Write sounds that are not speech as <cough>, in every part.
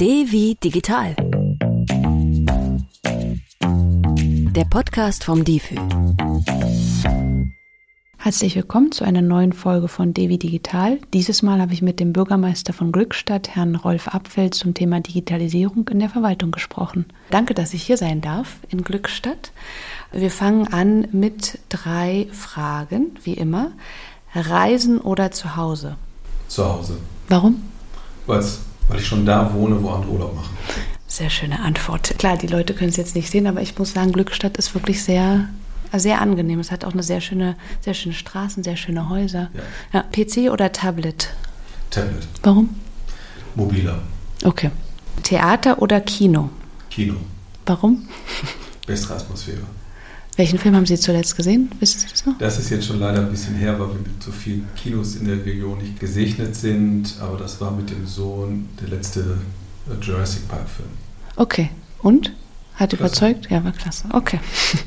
D wie digital. Der Podcast vom DIFÜ. Herzlich willkommen zu einer neuen Folge von Devi Digital. Dieses Mal habe ich mit dem Bürgermeister von Glückstadt, Herrn Rolf Abfeld, zum Thema Digitalisierung in der Verwaltung gesprochen. Danke, dass ich hier sein darf in Glückstadt. Wir fangen an mit drei Fragen, wie immer. Reisen oder zu Hause? Zu Hause. Warum? Weil's, weil ich schon da wohne, wo andere Urlaub machen. Sehr schöne Antwort. Klar, die Leute können es jetzt nicht sehen, aber ich muss sagen, Glückstadt ist wirklich sehr, sehr angenehm. Es hat auch eine sehr schöne, sehr schöne Straßen, sehr schöne Häuser. Ja. Ja, PC oder Tablet? Tablet, Warum? mobiler, Okay. Theater oder Kino? Kino, Warum? bessere Atmosphäre. Welchen Film haben Sie zuletzt gesehen? Wissen Sie das noch? Das ist jetzt schon leider ein bisschen her, weil wir mit so vielen Kinos in der Region nicht gesegnet sind. Aber das war mit dem Sohn der letzte äh, Jurassic Park-Film. Okay. Und? Hat Klasse. überzeugt? Ja, war klasse. Okay.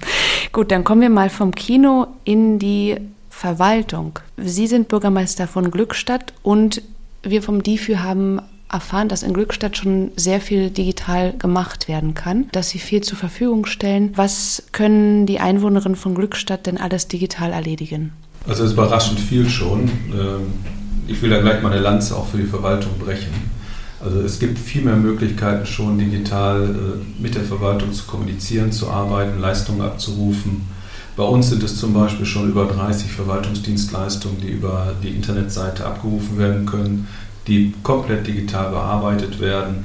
<laughs> Gut, dann kommen wir mal vom Kino in die Verwaltung. Sie sind Bürgermeister von Glückstadt und wir vom DIFÜ haben erfahren, dass in Glückstadt schon sehr viel digital gemacht werden kann, dass sie viel zur Verfügung stellen. Was können die Einwohnerinnen von Glückstadt denn alles digital erledigen? Also es ist überraschend viel schon. Ähm, Ich will da gleich mal eine Lanze auch für die Verwaltung brechen. Also es gibt viel mehr Möglichkeiten schon digital äh, mit der Verwaltung zu kommunizieren, zu arbeiten, Leistungen abzurufen. Bei uns sind es zum Beispiel schon über 30 Verwaltungsdienstleistungen, die über die Internetseite abgerufen werden können, die komplett digital bearbeitet werden.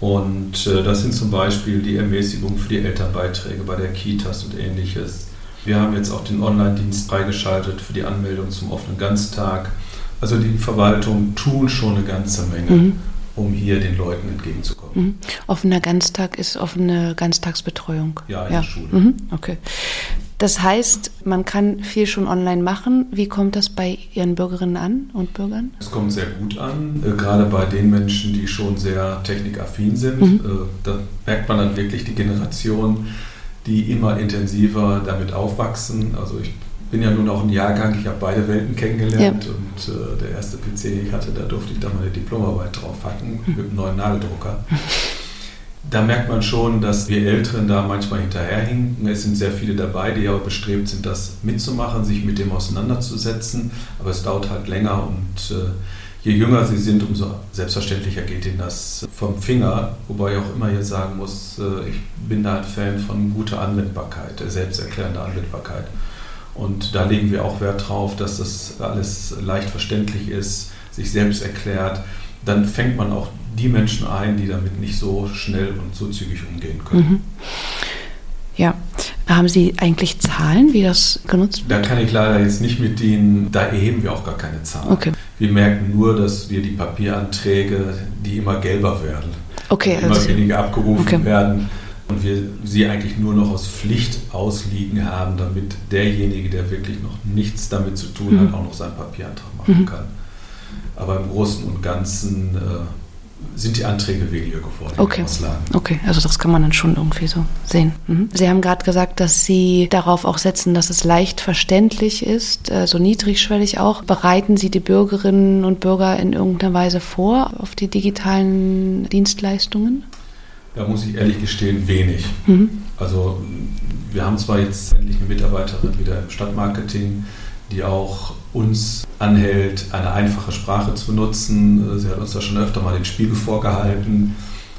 Und äh, das sind zum Beispiel die Ermäßigung für die Elternbeiträge bei der Kitas und ähnliches. Wir haben jetzt auch den Online-Dienst freigeschaltet für die Anmeldung zum offenen Ganztag. Also die Verwaltung tun schon eine ganze Menge, Mhm. um hier den Leuten entgegenzukommen. Mhm. Offener Ganztag ist offene Ganztagsbetreuung. Ja, in der Schule. Mhm. Okay. Das heißt, man kann viel schon online machen. Wie kommt das bei Ihren Bürgerinnen an und Bürgern? Es kommt sehr gut an, äh, gerade bei den Menschen, die schon sehr technikaffin sind. Mhm. Äh, da merkt man dann wirklich die Generation, die immer intensiver damit aufwachsen. Also ich bin ja nun auch ein Jahrgang, ich habe beide Welten kennengelernt und äh, der erste PC, den ich hatte, da durfte ich dann meine Diplomarbeit drauf hacken mit einem neuen Nadeldrucker. Da merkt man schon, dass wir Älteren da manchmal hinterherhinken. Es sind sehr viele dabei, die aber bestrebt sind, das mitzumachen, sich mit dem auseinanderzusetzen. Aber es dauert halt länger und äh, je jünger sie sind, umso selbstverständlicher geht ihnen das vom Finger. Wobei ich auch immer hier sagen muss, äh, ich bin da ein Fan von guter Anwendbarkeit, äh, selbsterklärender Anwendbarkeit. Und da legen wir auch Wert drauf, dass das alles leicht verständlich ist, sich selbst erklärt. Dann fängt man auch die Menschen ein, die damit nicht so schnell und so zügig umgehen können. Mhm. Ja. Haben Sie eigentlich Zahlen, wie das genutzt Da wird? kann ich leider jetzt nicht mit Ihnen, da erheben wir auch gar keine Zahlen. Okay. Wir merken nur, dass wir die Papieranträge, die immer gelber werden, Okay, immer also, weniger abgerufen Okay. werden und wir sie eigentlich nur noch aus Pflicht ausliegen haben, damit derjenige, der wirklich noch nichts damit zu tun hat, Mhm. auch noch seinen Papierantrag machen Mhm. kann. Aber im Großen und Ganzen äh, sind die Anträge weniger geworden. Okay. Okay, also das kann man dann schon irgendwie so sehen. Mhm. Sie haben gerade gesagt, dass Sie darauf auch setzen, dass es leicht verständlich ist, äh, so niedrigschwellig auch. Bereiten Sie die Bürgerinnen und Bürger in irgendeiner Weise vor auf die digitalen Dienstleistungen? Da muss ich ehrlich gestehen, wenig. Mhm. Also wir haben zwar jetzt endlich eine Mitarbeiterin wieder im Stadtmarketing, die auch uns anhält, eine einfache Sprache zu nutzen. Sie hat uns da schon öfter mal den Spiegel vorgehalten,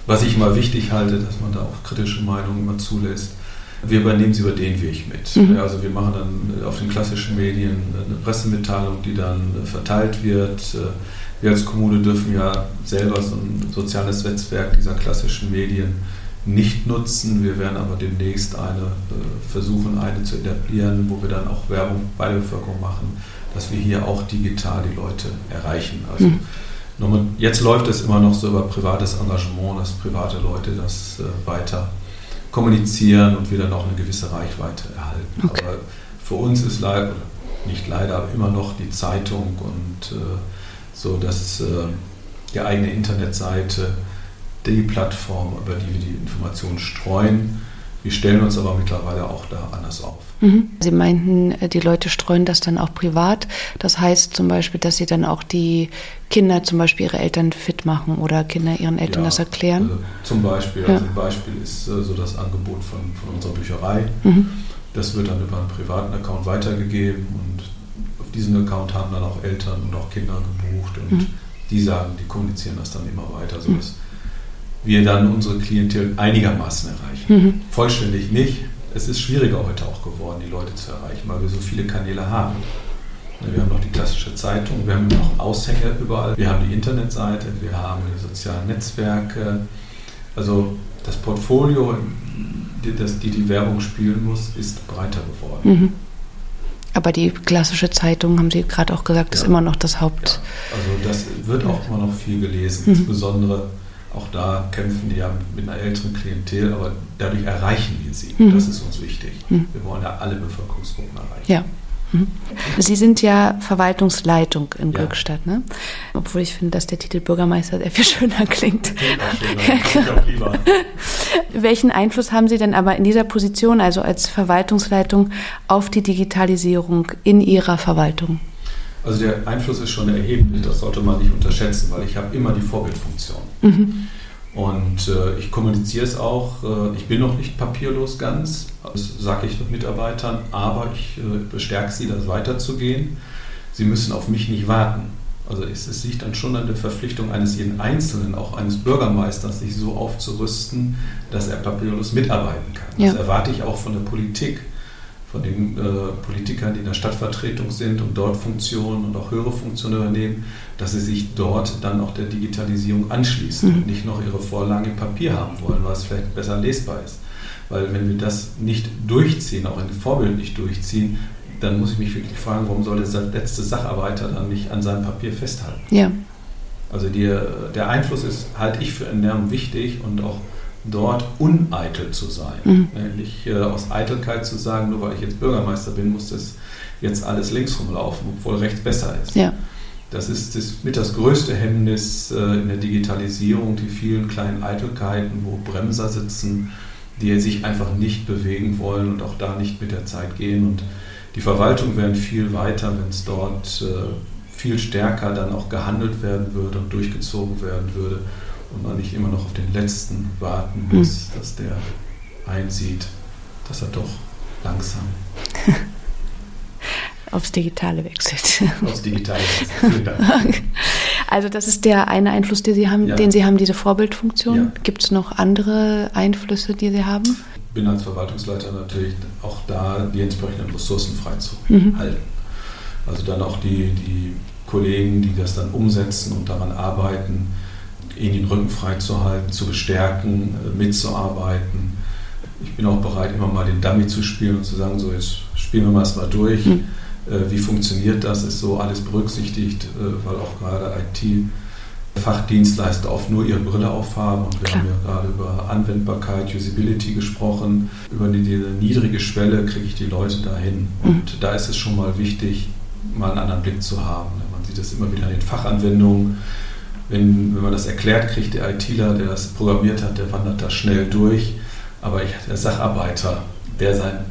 was ich immer wichtig halte, dass man da auch kritische Meinungen immer zulässt. Wir übernehmen sie über den Weg mit. Mhm. Also wir machen dann auf den klassischen Medien eine Pressemitteilung, die dann verteilt wird. Wir als Kommune dürfen ja selber so ein soziales Netzwerk dieser klassischen Medien nicht nutzen. Wir werden aber demnächst eine äh, versuchen, eine zu etablieren, wo wir dann auch Werbung bei der Bevölkerung machen, dass wir hier auch digital die Leute erreichen. Also Mhm. jetzt läuft es immer noch so über privates Engagement, dass private Leute das äh, weiter kommunizieren und wir dann auch eine gewisse Reichweite erhalten. Okay. Aber für uns ist leider, nicht leider, aber immer noch die Zeitung und äh, so, dass äh, die eigene Internetseite die Plattform, über die wir die Informationen streuen. Wir stellen uns aber mittlerweile auch da anders auf. Mhm. Sie meinten, äh, die Leute streuen das dann auch privat. Das heißt zum Beispiel, dass sie dann auch die Kinder, zum Beispiel ihre Eltern fit machen oder Kinder ihren Eltern ja, das erklären. Also zum Beispiel, ja. also ein Beispiel ist äh, so das Angebot von, von unserer Bücherei. Mhm. Das wird dann über einen privaten Account weitergegeben und diesen Account haben dann auch Eltern und auch Kinder gebucht und mhm. die sagen, die kommunizieren das dann immer weiter, sodass mhm wir dann unsere Klientel einigermaßen erreichen. Mhm. Vollständig nicht. Es ist schwieriger heute auch geworden, die Leute zu erreichen, weil wir so viele Kanäle haben. Wir haben noch die klassische Zeitung, wir haben noch Aushänge überall, wir haben die Internetseite, wir haben die sozialen Netzwerke. Also das Portfolio, das die die Werbung spielen muss, ist breiter geworden. Mhm. Aber die klassische Zeitung, haben Sie gerade auch gesagt, ja. ist immer noch das Haupt. Ja. Also das wird auch immer noch viel gelesen, mhm. insbesondere auch da kämpfen die ja mit einer älteren Klientel, aber dadurch erreichen wir sie. Mhm. Das ist uns wichtig. Mhm. Wir wollen ja alle Bevölkerungsgruppen erreichen. Ja. Mhm. Sie sind ja Verwaltungsleitung in ja. Glückstadt, ne? Obwohl ich finde, dass der Titel Bürgermeister sehr viel <laughs> schöner klingt. Schöner. lieber. Welchen Einfluss haben Sie denn aber in dieser Position, also als Verwaltungsleitung, auf die Digitalisierung in Ihrer Verwaltung? Also der Einfluss ist schon erheblich, das sollte man nicht unterschätzen, weil ich habe immer die Vorbildfunktion. Mhm. Und äh, ich kommuniziere es auch, äh, ich bin noch nicht papierlos ganz, das sage ich den Mitarbeitern, aber ich äh, bestärke sie, das weiterzugehen. Sie müssen auf mich nicht warten. Also es, es liegt dann schon an der Verpflichtung eines jeden Einzelnen, auch eines Bürgermeisters, sich so aufzurüsten, dass er papierlos mitarbeiten kann. Das erwarte ich auch von der Politik von den äh, Politikern, die in der Stadtvertretung sind und dort Funktionen und auch höhere Funktionen übernehmen, dass sie sich dort dann auch der Digitalisierung anschließen mhm. und nicht noch ihre Vorlagen im Papier haben wollen, weil es vielleicht besser lesbar ist. Weil wenn wir das nicht durchziehen, auch ein Vorbild nicht durchziehen, dann muss ich mich wirklich fragen, warum soll der letzte Sacharbeiter dann nicht an seinem Papier festhalten? Ja. Also die, der Einfluss ist, halte ich für enorm wichtig und auch dort uneitel zu sein. Mhm. Nicht äh, aus Eitelkeit zu sagen, nur weil ich jetzt Bürgermeister bin, muss das jetzt alles links rumlaufen, obwohl rechts besser ist. Ja. Das ist das, mit das größte Hemmnis äh, in der Digitalisierung, die vielen kleinen Eitelkeiten, wo Bremser sitzen, die sich einfach nicht bewegen wollen und auch da nicht mit der Zeit gehen. Und die Verwaltung wäre viel weiter, wenn es dort äh, viel stärker dann auch gehandelt werden würde und durchgezogen werden würde und man nicht immer noch auf den letzten warten muss, hm. dass der einsieht, dass er doch langsam <laughs> aufs Digitale wechselt. Aufs Digitale wechselt. <laughs> Also das ist der eine Einfluss, den Sie haben, ja. den Sie haben, diese Vorbildfunktion. Ja. Gibt es noch andere Einflüsse, die Sie haben? Ich bin als Verwaltungsleiter natürlich auch da, die entsprechenden Ressourcen freizuhalten. Mhm. Also dann auch die, die Kollegen, die das dann umsetzen und daran arbeiten, ihnen den Rücken freizuhalten, zu bestärken, äh, mitzuarbeiten. Ich bin auch bereit, immer mal den Dummy zu spielen und zu sagen, so jetzt spielen wir mal erstmal durch. Mhm. Wie funktioniert das? Ist so alles berücksichtigt, äh, weil auch gerade IT-Fachdienstleister oft nur ihre Brille aufhaben. Und wir Klar. haben ja gerade über Anwendbarkeit, Usability gesprochen. Über diese niedrige Schwelle kriege ich die Leute dahin. Mhm. Und da ist es schon mal wichtig, mal einen anderen Blick zu haben. Man sieht das immer wieder in den Fachanwendungen wenn, wenn man das erklärt kriegt, der ITler, der das programmiert hat, der wandert da schnell durch. Aber ich, der Sacharbeiter, der seine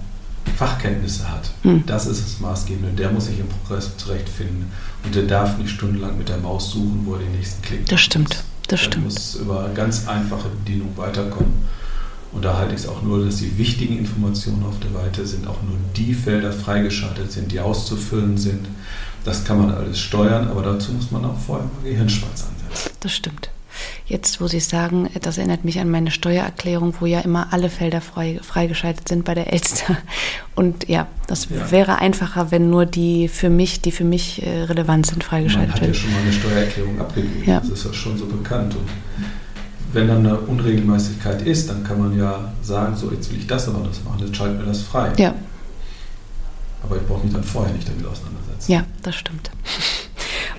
Fachkenntnisse hat, hm. das ist das Maßgebende. Der muss sich im Progress zurechtfinden. Und der darf nicht stundenlang mit der Maus suchen, wo er den nächsten Klick Das stimmt, das der stimmt. muss über ganz einfache Bedienung weiterkommen. Und da halte ich es auch nur, dass die wichtigen Informationen auf der Seite sind, auch nur die Felder freigeschaltet sind, die auszufüllen sind. Das kann man alles steuern, aber dazu muss man auch vorher mal Gehirnschmalz ansetzen. Das stimmt. Jetzt, wo Sie sagen, das erinnert mich an meine Steuererklärung, wo ja immer alle Felder frei, freigeschaltet sind bei der Elster. Und ja, das ja. wäre einfacher, wenn nur die für mich, die für mich äh, relevant sind, freigeschaltet werden. Man hat ja schon mal eine Steuererklärung abgegeben. Ja. Das ist ja schon so bekannt. Und wenn dann eine Unregelmäßigkeit ist, dann kann man ja sagen, so jetzt will ich das aber das machen, jetzt schalten wir das frei. Ja. Aber ich brauche mich dann vorher nicht damit auseinandersetzen. Ja, das stimmt.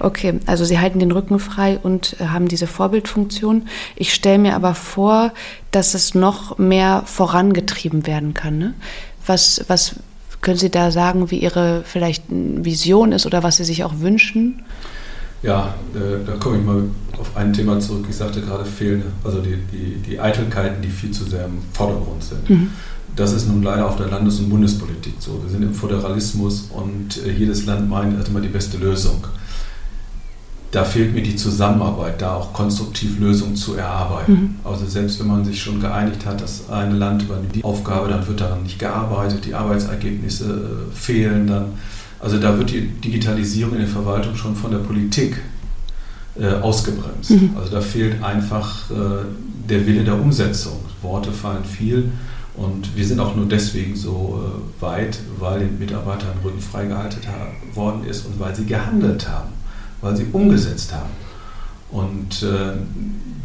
Okay, also Sie halten den Rücken frei und äh, haben diese Vorbildfunktion. Ich stelle mir aber vor, dass es noch mehr vorangetrieben werden kann. Ne? Was, was können Sie da sagen, wie Ihre vielleicht Vision ist oder was Sie sich auch wünschen? Ja, äh, da komme ich mal auf ein Thema zurück. Ich sagte gerade fehlende, also die, die, die Eitelkeiten, die viel zu sehr im Vordergrund sind. Mhm. Das ist nun leider auf der Landes- und Bundespolitik so. Wir sind im Föderalismus und äh, jedes Land meint, hat immer die beste Lösung. Da fehlt mir die Zusammenarbeit, da auch konstruktiv Lösungen zu erarbeiten. Mhm. Also selbst wenn man sich schon geeinigt hat, dass ein Land übernimmt die Aufgabe, dann wird daran nicht gearbeitet, die Arbeitsergebnisse äh, fehlen dann. Also da wird die Digitalisierung in der Verwaltung schon von der Politik äh, ausgebremst. Mhm. Also da fehlt einfach äh, der Wille der Umsetzung. Worte fallen viel und wir sind auch nur deswegen so äh, weit, weil den Mitarbeitern Rücken freigehalten worden ist und weil sie gehandelt haben, weil sie umgesetzt haben. Und äh,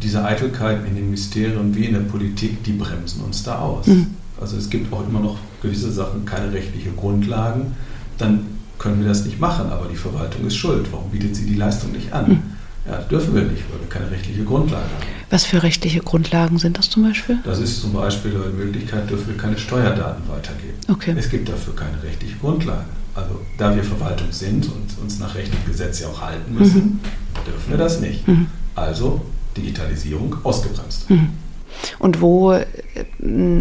diese Eitelkeiten in den Ministerien wie in der Politik, die bremsen uns da aus. Mhm. Also es gibt auch immer noch gewisse Sachen, keine rechtliche Grundlagen. Dann können wir das nicht machen, aber die Verwaltung ist schuld. Warum bietet sie die Leistung nicht an? Mhm. Ja, das dürfen wir nicht, weil wir keine rechtliche Grundlage haben. Was für rechtliche Grundlagen sind das zum Beispiel? Das ist zum Beispiel die Möglichkeit, dürfen wir keine Steuerdaten weitergeben. Okay. Es gibt dafür keine rechtliche Grundlage. Also da wir Verwaltung sind und uns nach Recht und Gesetz ja auch halten müssen, mhm. dürfen wir das nicht. Mhm. Also Digitalisierung ausgebremst. Mhm. Und wo, äh,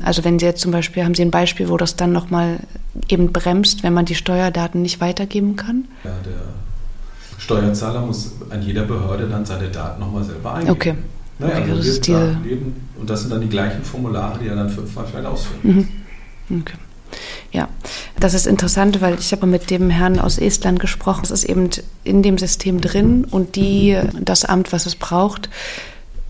also wenn Sie jetzt zum Beispiel, haben Sie ein Beispiel, wo das dann nochmal eben bremst, wenn man die Steuerdaten nicht weitergeben kann? Ja, der Steuerzahler muss an jeder Behörde dann seine Daten nochmal selber eingeben. Okay. Naja, okay, also das ist diese... und das sind dann die gleichen Formulare, die er dann fünfmal vielleicht ausfüllen mhm. Okay. Ja, das ist interessant, weil ich habe mit dem Herrn aus Estland gesprochen. Es ist eben in dem System drin und die, das Amt, was es braucht,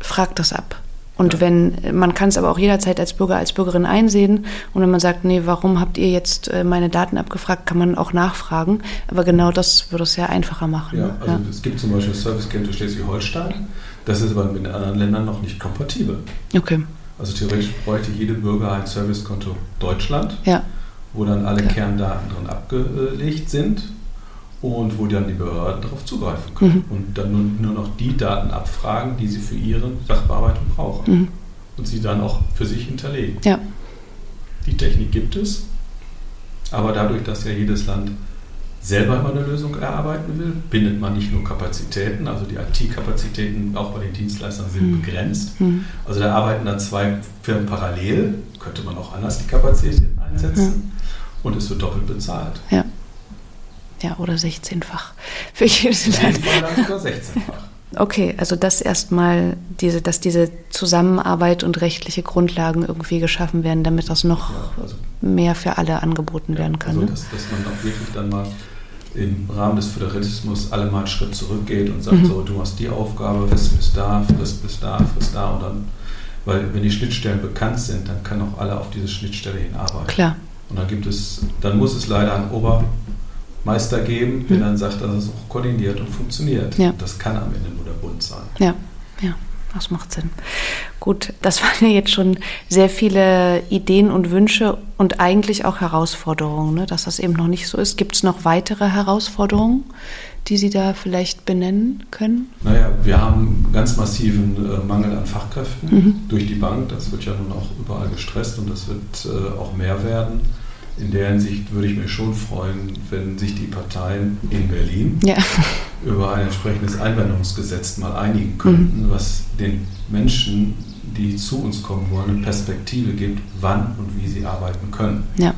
fragt das ab. Und wenn, man kann es aber auch jederzeit als Bürger, als Bürgerin einsehen. Und wenn man sagt, nee, warum habt ihr jetzt äh, meine Daten abgefragt, kann man auch nachfragen. Aber genau das würde es ja einfacher machen. Ja, ne? also ja. es gibt zum Beispiel das Service Center Schleswig-Holstein. Das ist aber mit anderen Ländern noch nicht kompatibel. Okay. Also theoretisch bräuchte jede Bürger ein Servicekonto Deutschland, ja. wo dann alle Klar. Kerndaten drin abgelegt sind und wo dann die Behörden darauf zugreifen können mhm. und dann nur, nur, noch die Daten abfragen, die sie für ihre Sachbearbeitung brauchen mhm. und sie dann auch für sich hinterlegen. Ja. Die Technik gibt es, aber dadurch, dass ja jedes Land selber immer eine Lösung erarbeiten will, bindet man nicht nur Kapazitäten, also die IT-Kapazitäten auch bei den Dienstleistern sind mhm. begrenzt. Mhm. Also da arbeiten dann zwei Firmen parallel, könnte man auch anders die Kapazitäten einsetzen und es wird doppelt bezahlt. Ja. Ja, oder 16-fach. Für jedes Land. sogar 16-fach. Okay, also das erstmal, diese, dass diese Zusammenarbeit und rechtliche Grundlagen irgendwie geschaffen werden, damit das noch ja, also, mehr für alle angeboten ja, werden kann. Also, ne? dass, dass, man auch wirklich dann mal im Rahmen des Föderalismus alle mal einen Schritt zurückgeht und sagt, mhm. so, du hast die Aufgabe, frist bis da, frist bis da, frist da und dann, weil wenn die Schnittstellen bekannt sind, dann kann auch alle auf diese Schnittstelle hinarbeiten. Klar. Und dann gibt es, dann muss es leider ein Ober Meister geben, der mhm. dann sagt, dass es auch koordiniert und funktioniert. Ja. Das kann am Ende nur der Bund sein. Ja, ja. Das macht Sinn. Gut, das <laughs> waren ja jetzt schon sehr viele Ideen und Wünsche und eigentlich auch Herausforderungen, ne? dass das eben noch nicht so ist. Gibt es noch weitere Herausforderungen, die Sie da vielleicht benennen können? Naja, wir haben einen ganz massiven äh, Mangel an Fachkräften mhm. durch die Bank. Das wird ja nun auch überall gestresst und das wird äh, auch mehr werden in der Hinsicht würde ich mich schon freuen, wenn sich die Parteien in Berlin ja. <laughs> über ein entsprechendes Einwanderungsgesetz mal einigen könnten, mhm. was den Menschen, die zu uns kommen wollen, eine Perspektive gibt, wann und wie sie arbeiten können. Ja.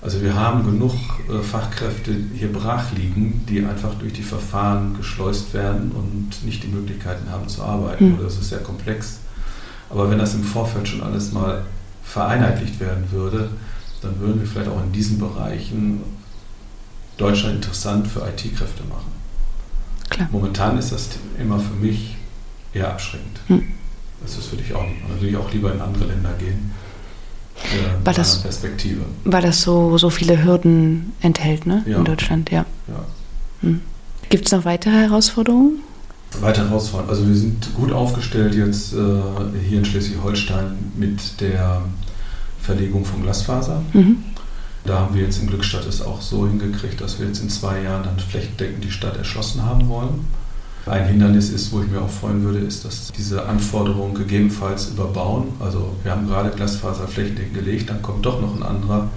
Also wir haben genug äh, Fachkräfte hier brach liegen, die einfach durch die Verfahren geschleust werden und nicht die Möglichkeiten haben zu arbeiten. Mhm. Oder es ist sehr komplex. Aber wenn das im Vorfeld schon alles mal vereinheitlicht werden würde, dann würden wir vielleicht auch in diesen Bereichen Deutschland interessant für IT-Kräfte machen. Klar. Momentan ist das immer für mich eher abschreckend. Hm. Das ist für dich auch nicht. Dann würde ich auch lieber in andere Länder gehen. Äh, weil, das, Perspektive. weil das so, so viele Hürden enthält, ne? Ja. In Deutschland, ja. ja. Hm. Gibt es noch weitere Herausforderungen? Weitere Herausforderungen. Also wir sind gut aufgestellt jetzt äh, hier in Schleswig-Holstein mit der Verlegung von Glasfaser. Mhm. Da haben wir jetzt in Glückstadt es auch so hingekriegt, dass wir jetzt in zwei Jahren dann flächendeckend die Stadt erschlossen haben wollen. Ein Hindernis ist, wo ich mir auch freuen würde, ist, dass diese Anforderungen gegebenenfalls überbauen. Also wir haben gerade Glasfaser flächendeckend gelegt, dann kommt doch noch ein anderer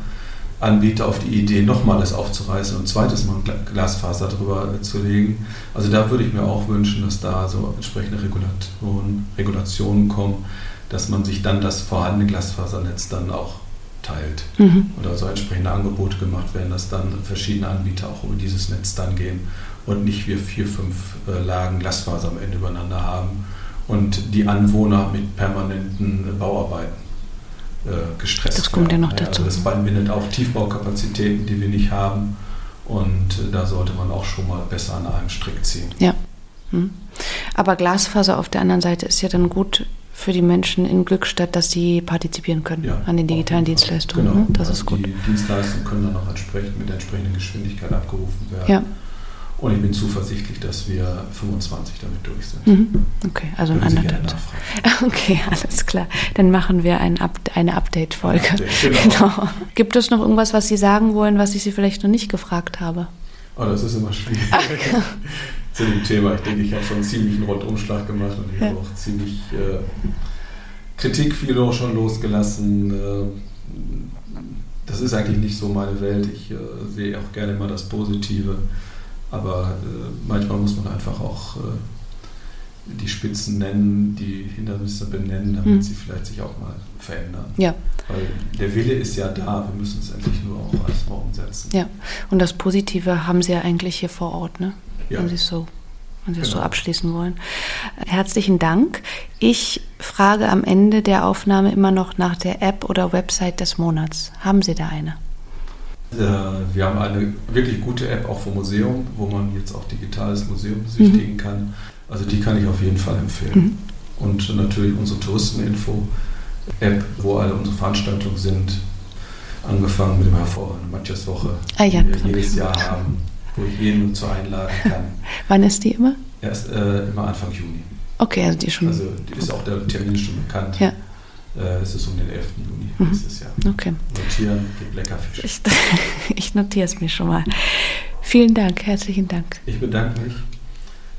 Anbieter auf die Idee, nochmal das aufzureißen und zweites Mal Glasfaser drüber zu legen. Also da würde ich mir auch wünschen, dass da so entsprechende Regulationen, Regulationen kommen, dass man sich dann das vorhandene Glasfasernetz dann auch teilt mhm. und also entsprechende Angebote gemacht werden, dass dann verschiedene Anbieter auch über dieses Netz dann gehen und nicht wir vier, fünf äh, Lagen Glasfaser am Ende übereinander haben und die Anwohner mit permanenten Bauarbeiten äh, gestresst Das kommt werden. ja noch dazu. Also das bindet auch Tiefbaukapazitäten, die wir nicht haben und äh, da sollte man auch schon mal besser an einem Strick ziehen. Ja. Hm. Aber Glasfaser auf der anderen Seite ist ja dann gut für die Menschen in Glückstadt, dass sie partizipieren können ja, an den digitalen Dienstleistungen. Genau. Ne? Das also ist gut. Die Dienstleistungen können dann auch entsprechend mit der entsprechenden Geschwindigkeit abgerufen werden. Ja. Und ich bin zuversichtlich, dass wir 25 damit durch sind. Mhm. Okay, also ein anderthalb. <laughs> Okay, alles klar. Dann machen wir ein Up eine Update-Folge. Update, genau. genau. Gibt es noch irgendwas, was Sie sagen wollen, was ich Sie vielleicht noch nicht gefragt habe? Oh, das ist immer schwierig. <laughs> Zu dem Thema. Ich denke, ich habe schon einen ziemlichen Rundumschlag gemacht und ich ja. habe auch ziemlich äh, Kritik viel auch schon losgelassen. Äh, das ist eigentlich nicht so meine Welt. Ich äh, sehe auch gerne mal das Positive. Aber äh, manchmal muss man einfach auch äh, die Spitzen nennen, die Hindernisse benennen, damit mhm. sie vielleicht sich auch mal verändern. Ja. Weil der Wille ist ja da, wir müssen es endlich nur auch erstmal umsetzen. Ja, und das Positive haben Sie ja eigentlich hier vor Ort, ne? Ja. Wenn Sie es so, wenn Sie genau. so abschließen wollen. Herzlichen Dank. Ich frage am Ende der Aufnahme immer noch nach der App oder Website des Monats. Haben Sie da eine? Äh, wir haben eine wirklich gute App auch vom Museum, wo man jetzt auch digitales Museum besichtigen mhm. kann. Also die kann ich auf jeden Fall empfehlen. Mhm. Und natürlich unsere Touristeninfo-App, wo alle unsere Veranstaltungen sind, angefangen mit dem hervorragenden Matthias-Woche, ah, ja, die wir jedes Jahr haben, wo ich jeden nur zu einladen kann. <laughs> Wann ist die immer? Erst äh, immer Anfang Juni. Okay, also die schon. Also die ist auch der Termin schon bekannt. Ja. Äh, es ist um den 11. Juni mhm. nächstes Jahr. Okay. Notieren, gibt lecker Fisch. Ich, <laughs> ich notiere es mir schon mal. Vielen Dank, herzlichen Dank. Ich bedanke mich,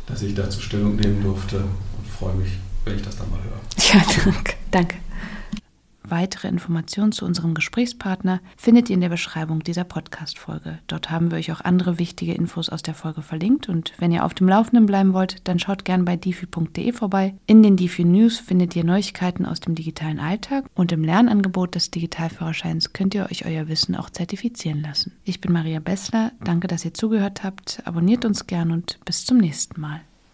dass ich dazu Stellung nehmen durfte und freue mich, wenn ich das dann mal höre. Ja, <laughs> danke. danke. Weitere Informationen zu unserem Gesprächspartner findet ihr in der Beschreibung dieser Podcast-Folge. Dort haben wir euch auch andere wichtige Infos aus der Folge verlinkt und wenn ihr auf dem Laufenden bleiben wollt, dann schaut gerne bei difi.de vorbei. In den Difi News findet ihr Neuigkeiten aus dem digitalen Alltag und im Lernangebot des Digitalführerscheins könnt ihr euch euer Wissen auch zertifizieren lassen. Ich bin Maria Bessler, danke, dass ihr zugehört habt, abonniert uns gern und bis zum nächsten Mal.